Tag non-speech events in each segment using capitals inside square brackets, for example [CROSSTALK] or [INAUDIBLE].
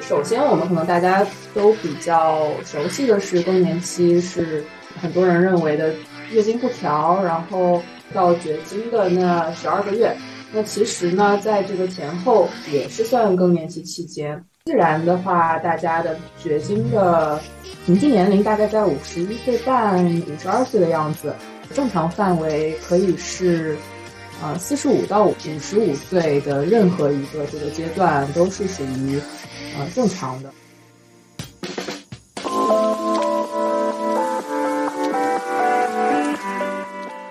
首先，我们可能大家都比较熟悉的是更年期，是很多人认为的月经不调，然后到绝经的那十二个月。那其实呢，在这个前后也是算更年期期间。自然的话，大家的绝经的平均年龄大概在五十一岁半、五十二岁的样子。正常范围可以是，啊，四十五到五十五岁的任何一个这个阶段都是属于。呃，正常的。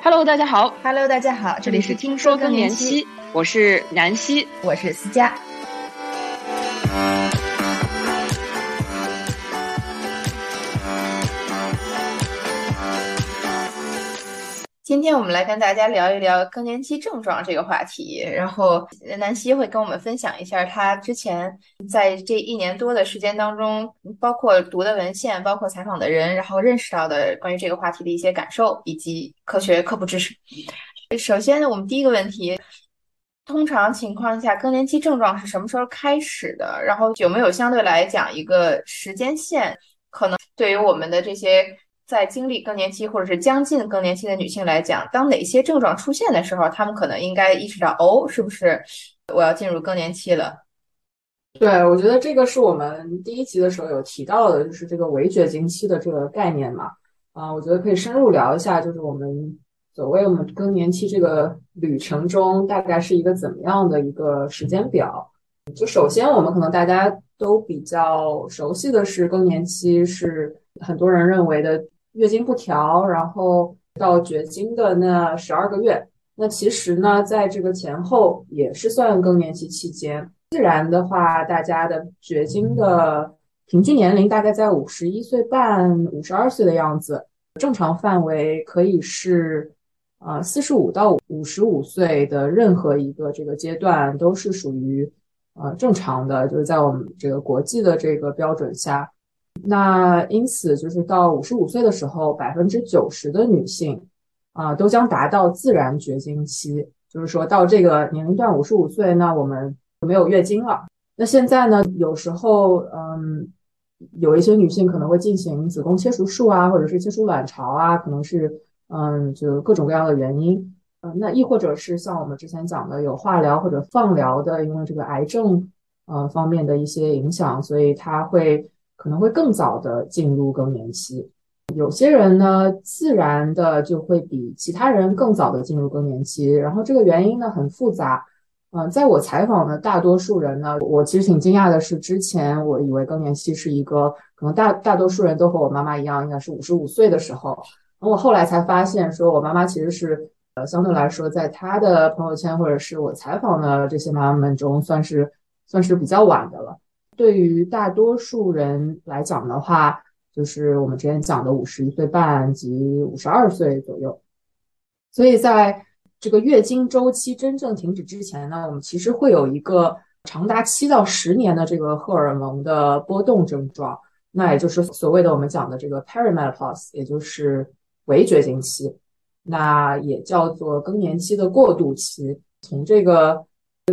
Hello，大家好。Hello，大家好。这里是听说更年期，我是南希，我是思佳。今天我们来跟大家聊一聊更年期症状这个话题，然后南希会跟我们分享一下她之前在这一年多的时间当中，包括读的文献，包括采访的人，然后认识到的关于这个话题的一些感受以及科学科普知识。首先，我们第一个问题，通常情况下更年期症状是什么时候开始的？然后有没有相对来讲一个时间线？可能对于我们的这些。在经历更年期或者是将近更年期的女性来讲，当哪些症状出现的时候，她们可能应该意识到，哦，是不是我要进入更年期了？对，我觉得这个是我们第一集的时候有提到的，就是这个围绝经期的这个概念嘛。啊，我觉得可以深入聊一下，就是我们所谓我们更年期这个旅程中，大概是一个怎么样的一个时间表？就首先，我们可能大家都比较熟悉的是更年期，是很多人认为的。月经不调，然后到绝经的那十二个月，那其实呢，在这个前后也是算更年期期间。自然的话，大家的绝经的平均年龄大概在五十一岁半、五十二岁的样子。正常范围可以是，呃，四十五到五十五岁的任何一个这个阶段都是属于呃正常的，就是在我们这个国际的这个标准下。那因此，就是到五十五岁的时候，百分之九十的女性啊，都将达到自然绝经期。就是说到这个年龄段，五十五岁，那我们就没有月经了。那现在呢，有时候，嗯，有一些女性可能会进行子宫切除术啊，或者是切除卵巢啊，可能是，嗯，就各种各样的原因。嗯，那亦或者是像我们之前讲的，有化疗或者放疗的，因为这个癌症，呃，方面的一些影响，所以它会。可能会更早的进入更年期，有些人呢，自然的就会比其他人更早的进入更年期。然后这个原因呢很复杂，嗯，在我采访的大多数人呢，我其实挺惊讶的是，之前我以为更年期是一个可能大大多数人都和我妈妈一样，应该是五十五岁的时候。然后我后来才发现，说我妈妈其实是呃相对来说，在她的朋友圈或者是我采访的这些妈妈们中，算是算是比较晚的了。对于大多数人来讲的话，就是我们之前讲的五十一岁半及五十二岁左右。所以在这个月经周期真正停止之前呢，我们其实会有一个长达七到十年的这个荷尔蒙的波动症状，那也就是所谓的我们讲的这个 perimenopause，也就是围绝经期，那也叫做更年期的过渡期。从这个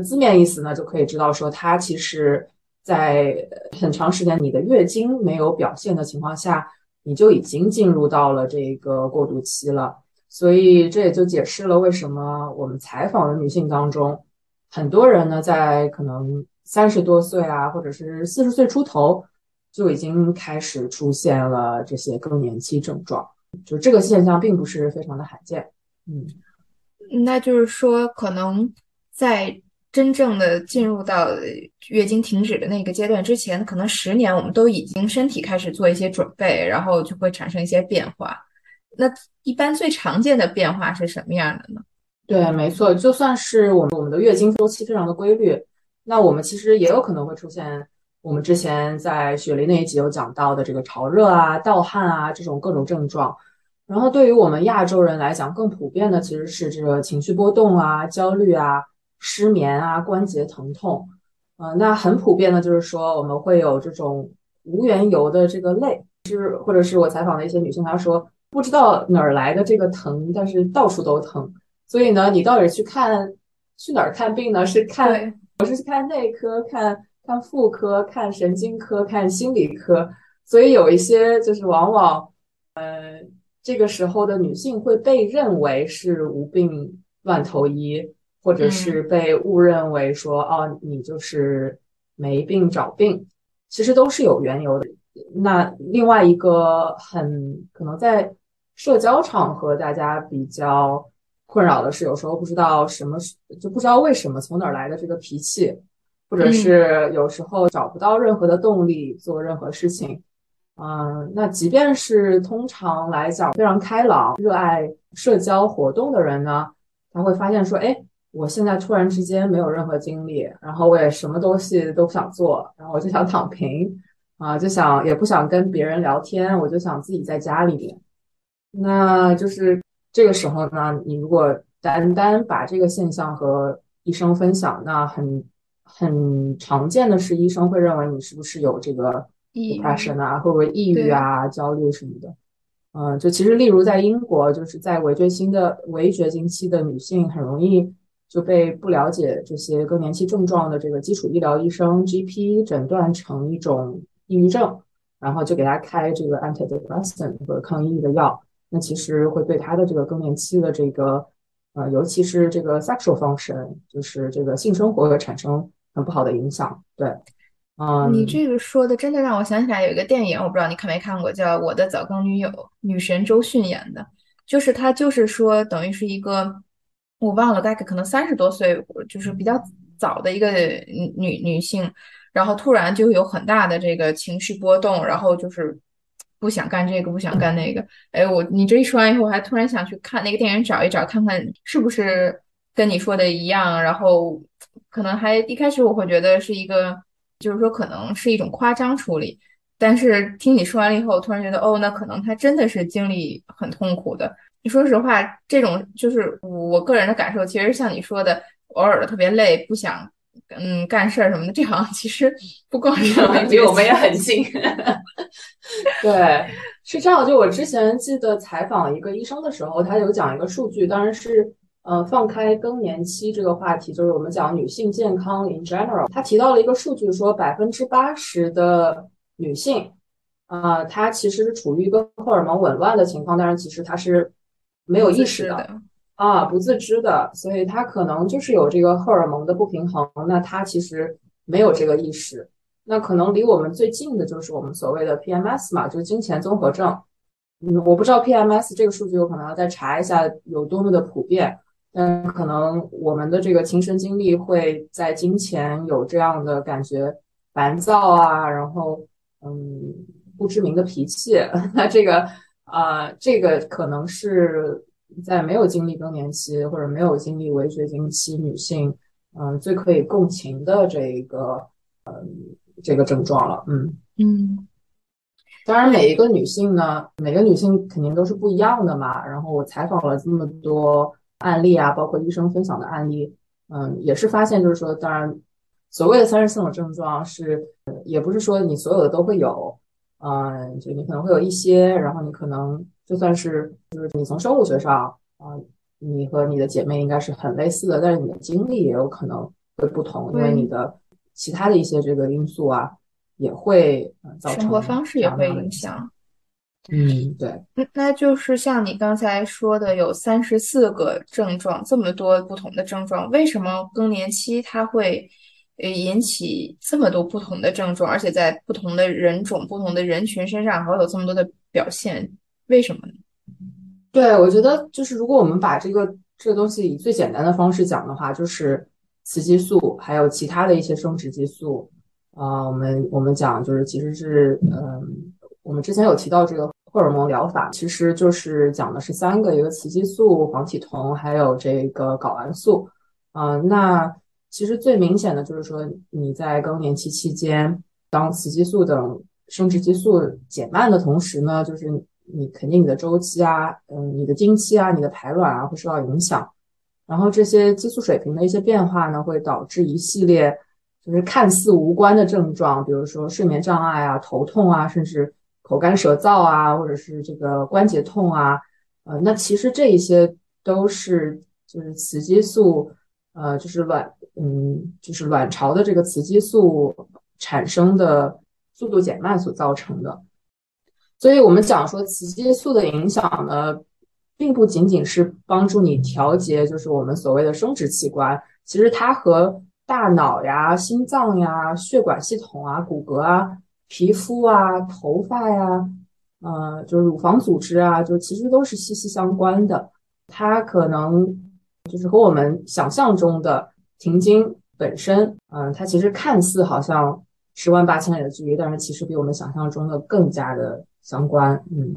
字面意思呢，就可以知道说它其实。在很长时间你的月经没有表现的情况下，你就已经进入到了这个过渡期了。所以这也就解释了为什么我们采访的女性当中，很多人呢在可能三十多岁啊，或者是四十岁出头，就已经开始出现了这些更年期症状。就这个现象并不是非常的罕见。嗯，那就是说可能在。真正的进入到月经停止的那个阶段之前，可能十年我们都已经身体开始做一些准备，然后就会产生一些变化。那一般最常见的变化是什么样的呢？对，没错，就算是我们我们的月经周期非常的规律，那我们其实也有可能会出现我们之前在雪梨那一集有讲到的这个潮热啊、盗汗啊这种各种症状。然后对于我们亚洲人来讲，更普遍的其实是这个情绪波动啊、焦虑啊。失眠啊，关节疼痛，呃，那很普遍的，就是说我们会有这种无缘由的这个累，是或者是我采访的一些女性，她说不知道哪儿来的这个疼，但是到处都疼。所以呢，你到底去看去哪儿看病呢？是看我是去看内科、看看妇科、看神经科、看心理科，所以有一些就是往往，呃，这个时候的女性会被认为是无病乱投医，或者是被误认为说哦，你就是没病找病，其实都是有缘由的。那另外一个很可能在社交场合大家比较困扰的是，有时候不知道什么就不知道为什么从哪儿来的这个脾气，或者是有时候找不到任何的动力做任何事情。嗯，那即便是通常来讲非常开朗、热爱社交活动的人呢，他会发现说，哎，我现在突然之间没有任何精力，然后我也什么东西都不想做，然后我就想躺平。啊，就想也不想跟别人聊天，我就想自己在家里面。那就是这个时候呢，你如果单单把这个现象和医生分享，那很很常见的是，医生会认为你是不是有这个 depression 啊，会不会抑郁啊、焦虑什么的。嗯，就其实例如在英国，就是在围绝经的围绝经期的女性，很容易就被不了解这些更年期症状的这个基础医疗医生 GP 诊断成一种。抑郁症，然后就给他开这个 antidepressant 或者抗抑郁的药，那其实会对他的这个更年期的这个呃，尤其是这个 sexual function，就是这个性生活会产生很不好的影响。对，啊，你这个说的真的让我想起来有一个电影，我不知道你看没看过，叫《我的早更女友》，女神周迅演的，就是她就是说等于是一个我忘了大概可能三十多岁，就是比较早的一个女女性。然后突然就有很大的这个情绪波动，然后就是不想干这个，不想干那个。哎，我你这一说完以后，我还突然想去看那个电影，找一找，看看是不是跟你说的一样。然后可能还一开始我会觉得是一个，就是说可能是一种夸张处理。但是听你说完了以后，我突然觉得，哦，那可能他真的是经历很痛苦的。你说实话，这种就是我个人的感受，其实像你说的，偶尔的特别累，不想。嗯，干事儿什么的，这好像其实不光是离我们也很 [LAUGHS] 近。对，是这样。就我之前记得采访一个医生的时候，他有讲一个数据，当然是呃放开更年期这个话题，就是我们讲女性健康 in general。他提到了一个数据，说百分之八十的女性，啊，她其实是处于一个荷尔蒙紊乱的情况，但是其实她是没有意识的。啊，不自知的，所以她可能就是有这个荷尔蒙的不平衡。那她其实没有这个意识。那可能离我们最近的就是我们所谓的 PMS 嘛，就是金钱综合症。嗯，我不知道 PMS 这个数据，我可能要再查一下有多么的普遍。但可能我们的这个亲身经历会在金钱有这样的感觉，烦躁啊，然后嗯，不知名的脾气。[LAUGHS] 那这个啊，这个可能是。在没有经历更年期或者没有经历围绝经期女性，嗯，最可以共情的这一个，嗯，这个症状了，嗯嗯。当然，每一个女性呢，每个女性肯定都是不一样的嘛。然后我采访了这么多案例啊，包括医生分享的案例，嗯，也是发现就是说，当然，所谓的三十四种症状是，也不是说你所有的都会有，嗯，就你可能会有一些，然后你可能。就算是就是你从生物学上啊，你和你的姐妹应该是很类似的，但是你的经历也有可能会不同，因为你的其他的一些这个因素啊，也会造成生活方式也会影响。嗯，对。那就是像你刚才说的，有三十四个症状，这么多不同的症状，为什么更年期它会引起这么多不同的症状，而且在不同的人种、不同的人群身上还会有这么多的表现？为什么呢？对，我觉得就是如果我们把这个这个东西以最简单的方式讲的话，就是雌激素还有其他的一些生殖激素啊，我们我们讲就是其实是嗯，我们之前有提到这个荷尔蒙疗法，其实就是讲的是三个，一个雌激素、黄体酮，还有这个睾丸素啊。那其实最明显的就是说你在更年期期间，当雌激素等生殖激素减慢的同时呢，就是你肯定你的周期啊，嗯，你的经期啊，你的排卵啊会受到影响，然后这些激素水平的一些变化呢，会导致一系列就是看似无关的症状，比如说睡眠障碍啊、头痛啊，甚至口干舌燥啊，或者是这个关节痛啊，呃，那其实这一些都是就是雌激素，呃，就是卵，嗯，就是卵巢的这个雌激素产生的速度减慢所造成的。所以，我们讲说雌激素的影响呢，并不仅仅是帮助你调节，就是我们所谓的生殖器官，其实它和大脑呀、心脏呀、血管系统啊、骨骼啊、皮肤啊、头发呀，呃，就是乳房组织啊，就其实都是息息相关的。它可能就是和我们想象中的停经本身，嗯，它其实看似好像十万八千里的距离，但是其实比我们想象中的更加的相关，嗯。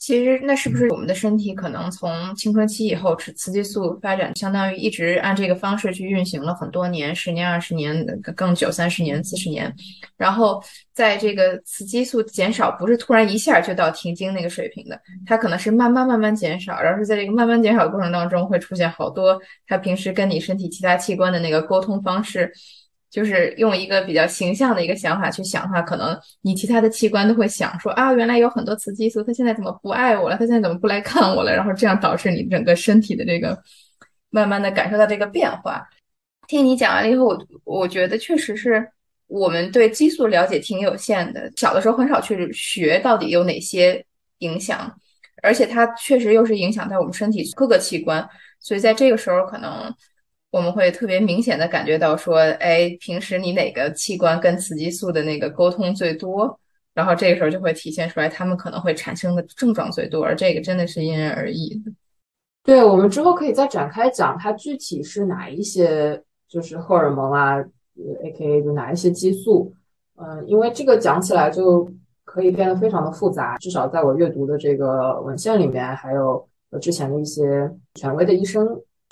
其实，那是不是我们的身体可能从青春期以后，雌雌激素发展，相当于一直按这个方式去运行了很多年，十年、二十年，更久，三十年、四十年。然后，在这个雌激素减少，不是突然一下就到停经那个水平的，它可能是慢慢慢慢减少，然后是在这个慢慢减少的过程当中，会出现好多它平时跟你身体其他器官的那个沟通方式。就是用一个比较形象的一个想法去想的话，可能你其他的器官都会想说啊，原来有很多雌激素，它现在怎么不爱我了？它现在怎么不来看我了？然后这样导致你整个身体的这个慢慢的感受到这个变化。听你讲完了以后，我我觉得确实是我们对激素了解挺有限的，小的时候很少去学到底有哪些影响，而且它确实又是影响在我们身体各个器官，所以在这个时候可能。我们会特别明显的感觉到说，哎，平时你哪个器官跟雌激素的那个沟通最多，然后这个时候就会体现出来，他们可能会产生的症状最多，而这个真的是因人而异的。对，我们之后可以再展开讲，它具体是哪一些，就是荷尔蒙啊呃，A K A 就哪一些激素，嗯，因为这个讲起来就可以变得非常的复杂，至少在我阅读的这个文献里面，还有之前的一些权威的医生。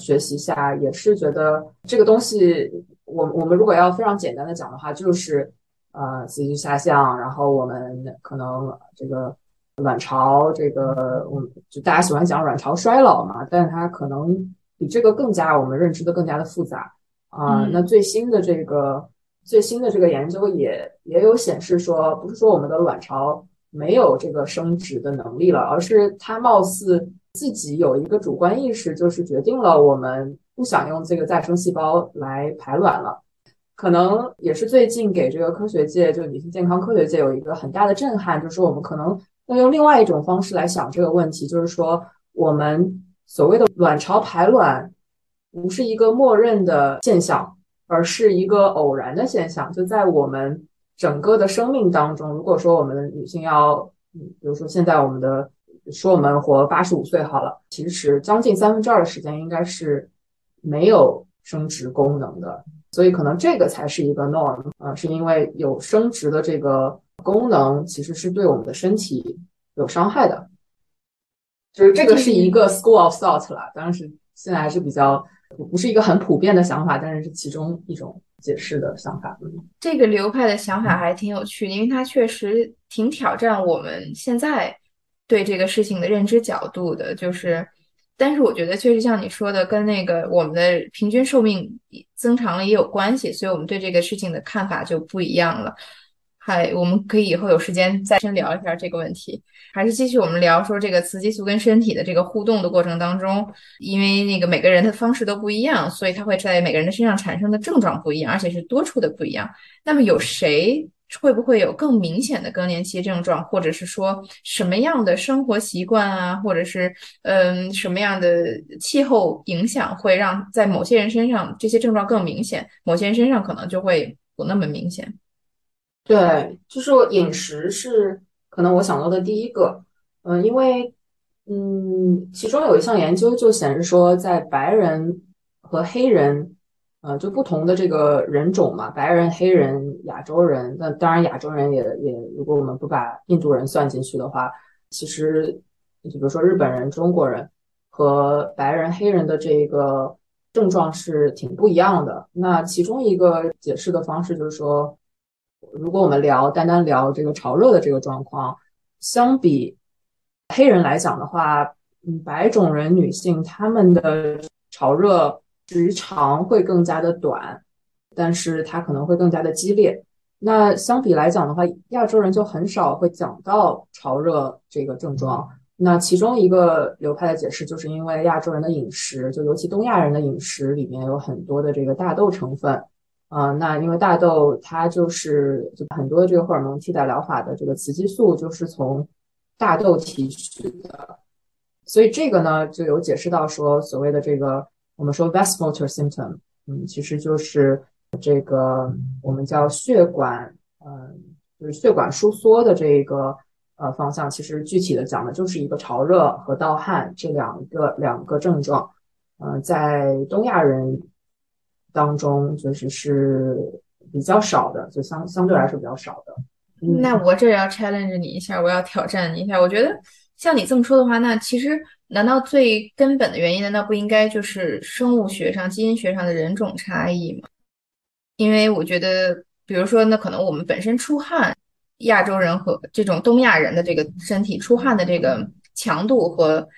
学习下也是觉得这个东西，我我们如果要非常简单的讲的话，就是呃，雌激素下降，然后我们可能这个卵巢，这个我们就大家喜欢讲卵巢衰老嘛，但是它可能比这个更加我们认知的更加的复杂啊。那最新的这个最新的这个研究也也有显示说，不是说我们的卵巢没有这个生殖的能力了，而是它貌似。自己有一个主观意识，就是决定了我们不想用这个再生细胞来排卵了。可能也是最近给这个科学界，就女性健康科学界有一个很大的震撼，就是我们可能要用另外一种方式来想这个问题，就是说我们所谓的卵巢排卵不是一个默认的现象，而是一个偶然的现象。就在我们整个的生命当中，如果说我们女性要，比如说现在我们的。说我们活八十五岁好了，其实将近三分之二的时间应该是没有生殖功能的，所以可能这个才是一个 norm 啊，是因为有生殖的这个功能其实是对我们的身体有伤害的，就是这个是一个 school of thought 了，当然是现在还是比较不是一个很普遍的想法，但是是其中一种解释的想法。这个流派的想法还挺有趣，因为它确实挺挑战我们现在。对这个事情的认知角度的，就是，但是我觉得确实像你说的，跟那个我们的平均寿命增长了也有关系，所以我们对这个事情的看法就不一样了。还，我们可以以后有时间再深聊一下这个问题。还是继续我们聊说这个雌激素跟身体的这个互动的过程当中，因为那个每个人的方式都不一样，所以它会在每个人的身上产生的症状不一样，而且是多处的不一样。那么有谁？会不会有更明显的更年期症状，或者是说什么样的生活习惯啊，或者是嗯什么样的气候影响，会让在某些人身上这些症状更明显，某些人身上可能就会不那么明显？对，就是饮食是可能我想到的第一个，嗯，因为嗯，其中有一项研究就显示说，在白人和黑人。呃，就不同的这个人种嘛，白人、黑人、亚洲人，那当然亚洲人也也，如果我们不把印度人算进去的话，其实就比如说日本人、中国人和白人、黑人的这个症状是挺不一样的。那其中一个解释的方式就是说，如果我们聊单单聊这个潮热的这个状况，相比黑人来讲的话，嗯，白种人女性她们的潮热。时长会更加的短，但是它可能会更加的激烈。那相比来讲的话，亚洲人就很少会讲到潮热这个症状。那其中一个流派的解释，就是因为亚洲人的饮食，就尤其东亚人的饮食里面有很多的这个大豆成分，呃，那因为大豆它就是就很多的这个荷尔蒙替代疗法的这个雌激素就是从大豆提取的，所以这个呢就有解释到说所谓的这个我们说 vasomotor symptom，嗯，其实就是这个我们叫血管，嗯，就是血管收缩的这个呃方向，其实具体的讲的就是一个潮热和盗汗这两个两个症状，嗯，在东亚人。当中就是是比较少的，就相相对来说比较少的。那我这要 challenge 你一下，我要挑战你一下。我觉得像你这么说的话，那其实难道最根本的原因难道不应该就是生物学上、基因学上的人种差异吗？因为我觉得，比如说，那可能我们本身出汗，亚洲人和这种东亚人的这个身体出汗的这个强度和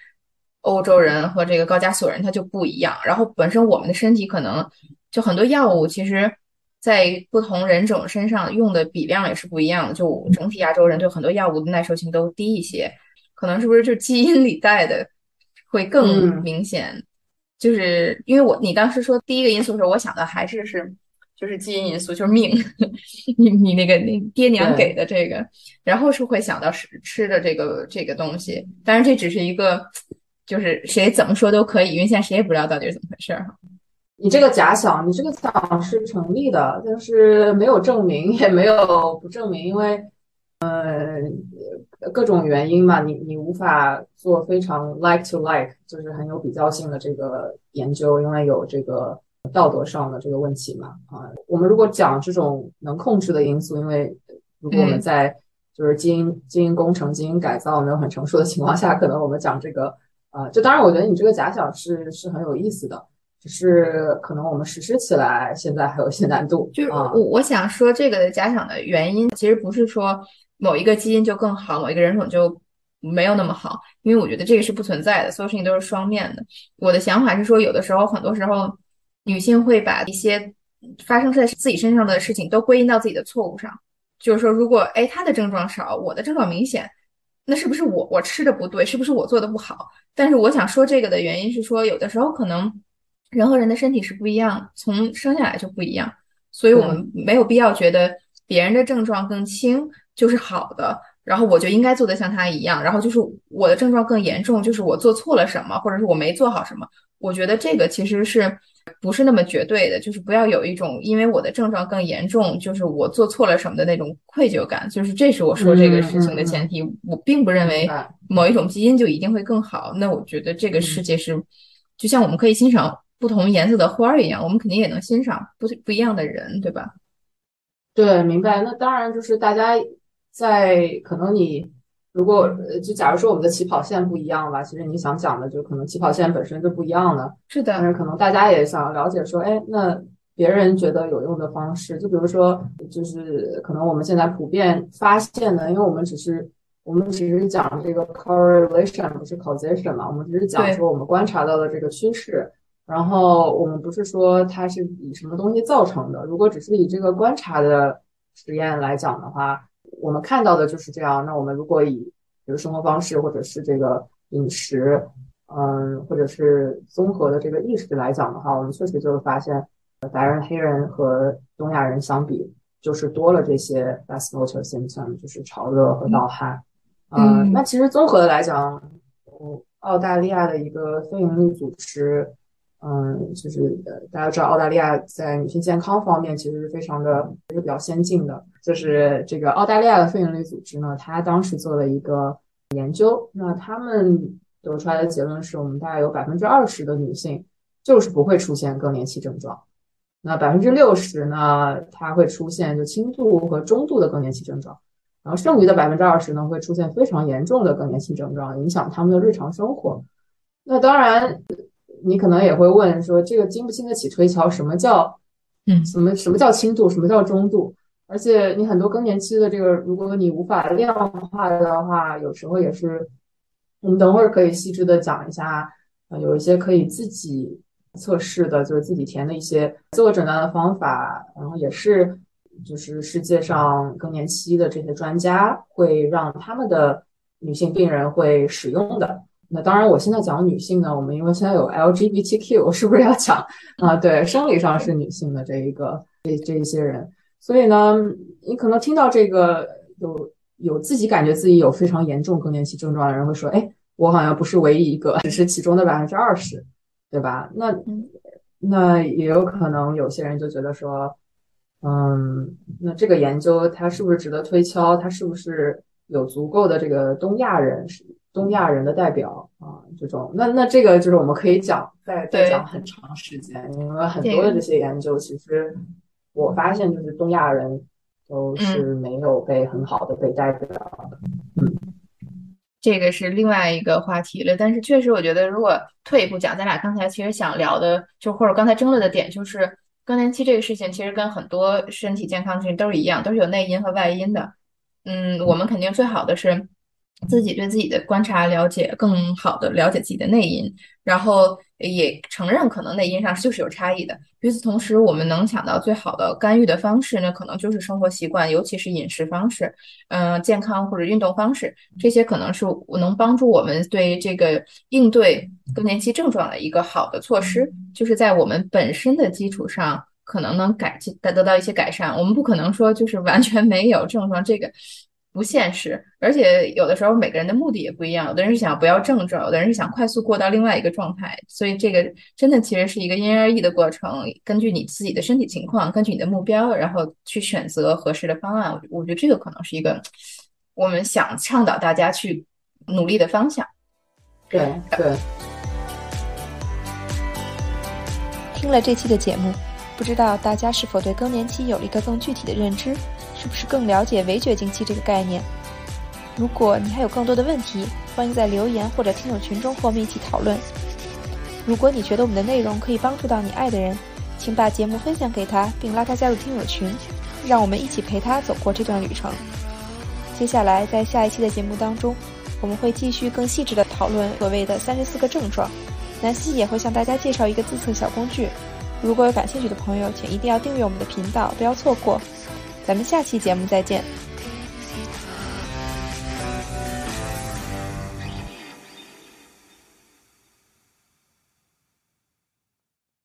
欧洲人和这个高加索人他就不一样。然后本身我们的身体可能。就很多药物，其实，在不同人种身上用的比量也是不一样的。就整体亚洲人对很多药物的耐受性都低一些，可能是不是就基因里带的会更明显？就是因为我你当时说第一个因素的时候，我想的还是是就是基因因素，就是命，[LAUGHS] 你你那个那爹娘给的这个，然后是会想到吃吃的这个这个东西。当然这只是一个，就是谁怎么说都可以，因为现在谁也不知道到底是怎么回事儿哈。你这个假想，你这个想是成立的，但是没有证明，也没有不证明，因为，呃，各种原因嘛，你你无法做非常 like to like，就是很有比较性的这个研究，因为有这个道德上的这个问题嘛。啊，我们如果讲这种能控制的因素，因为如果我们在就是基因基因工程、基因改造没有很成熟的情况下，可能我们讲这个，啊，就当然，我觉得你这个假想是是很有意思的。只是可能我们实施起来现在还有些难度。就是我我想说这个的假想的原因，其实不是说某一个基因就更好，某一个人种就没有那么好，因为我觉得这个是不存在的，所有事情都是双面的。我的想法是说，有的时候，很多时候，女性会把一些发生在自己身上的事情都归因到自己的错误上，就是说，如果哎她的症状少，我的症状明显，那是不是我我吃的不对，是不是我做的不好？但是我想说这个的原因是说，有的时候可能。人和人的身体是不一样，从生下来就不一样，所以我们没有必要觉得别人的症状更轻就是好的，然后我就应该做的像他一样，然后就是我的症状更严重，就是我做错了什么，或者是我没做好什么。我觉得这个其实是不是那么绝对的，就是不要有一种因为我的症状更严重，就是我做错了什么的那种愧疚感。就是这是我说这个事情的前提，我并不认为某一种基因就一定会更好。那我觉得这个世界是，就像我们可以欣赏。不同颜色的花儿一样，我们肯定也能欣赏不不一样的人，对吧？对，明白。那当然就是大家在可能你如果就假如说我们的起跑线不一样吧，其实你想讲的就可能起跑线本身就不一样了。是的。但是可能大家也想了解说，哎，那别人觉得有用的方式，就比如说，就是可能我们现在普遍发现的，因为我们只是我们只是讲这个 correlation 不是 causation 嘛，我们只是讲说我们观察到的这个趋势。然后我们不是说它是以什么东西造成的，如果只是以这个观察的实验来讲的话，我们看到的就是这样。那我们如果以比如生活方式或者是这个饮食，嗯，或者是综合的这个意识来讲的话，我们确实就会发现，白人、黑人和东亚人相比，就是多了这些 vasomotor symptom，就是潮热和盗汗。嗯，那其实综合的来讲，澳大利亚的一个非营利组织。嗯，就是，大家知道澳大利亚在女性健康方面其实是非常的，是比较先进的。就是这个澳大利亚的非营利组织呢，它当时做了一个研究，那他们得出来的结论是我们大概有百分之二十的女性就是不会出现更年期症状，那百分之六十呢，它会出现就轻度和中度的更年期症状，然后剩余的百分之二十呢，会出现非常严重的更年期症状，影响他们的日常生活。那当然。你可能也会问说，这个经不经得起推敲？什么叫，嗯，什么什么叫轻度？什么叫中度？而且你很多更年期的这个，如果你无法量化的话，有时候也是，我们等会儿可以细致的讲一下，呃，有一些可以自己测试的，就是自己填的一些自我诊断的方法，然后也是，就是世界上更年期的这些专家会让他们的女性病人会使用的。那当然，我现在讲女性呢，我们因为现在有 LGBTQ，我是不是要讲啊？对，生理上是女性的这一个这这一些人，所以呢，你可能听到这个有有自己感觉自己有非常严重更年期症状的人会说，哎，我好像不是唯一一个，只是其中的百分之二十，对吧？那那也有可能有些人就觉得说，嗯，那这个研究它是不是值得推敲？它是不是有足够的这个东亚人是？东亚人的代表啊，这种那那这个就是我们可以讲再再讲很长时间，因为很多的这些研究，其实我发现就是东亚人都是没有被很好的被代表的。嗯，这个是另外一个话题了。但是确实，我觉得如果退一步讲，咱俩刚才其实想聊的，就或者刚才争论的点，就是更年期这个事情，其实跟很多身体健康的事情都是一样，都是有内因和外因的。嗯，我们肯定最好的是。自己对自己的观察了解，更好的了解自己的内因，然后也承认可能内因上就是有差异的。与此同时，我们能想到最好的干预的方式，那可能就是生活习惯，尤其是饮食方式，嗯，健康或者运动方式，这些可能是能帮助我们对这个应对更年期症状的一个好的措施，就是在我们本身的基础上，可能能改进得得到一些改善。我们不可能说就是完全没有症状，这个。不现实，而且有的时候每个人的目的也不一样。有的人是想不要症状，有的人是想快速过到另外一个状态。所以这个真的其实是一个因人而异的过程。根据你自己的身体情况，根据你的目标，然后去选择合适的方案。我我觉得这个可能是一个我们想倡导大家去努力的方向。对对。[LAUGHS] 听了这期的节目，不知道大家是否对更年期有了一个更具体的认知？是不是更了解围绝经期这个概念？如果你还有更多的问题，欢迎在留言或者听友群中和我们一起讨论。如果你觉得我们的内容可以帮助到你爱的人，请把节目分享给他，并拉他加入听友群，让我们一起陪他走过这段旅程。接下来，在下一期的节目当中，我们会继续更细致的讨论所谓的三十四个症状。南希也会向大家介绍一个自测小工具。如果有感兴趣的朋友，请一定要订阅我们的频道，不要错过。咱们下期节目再见。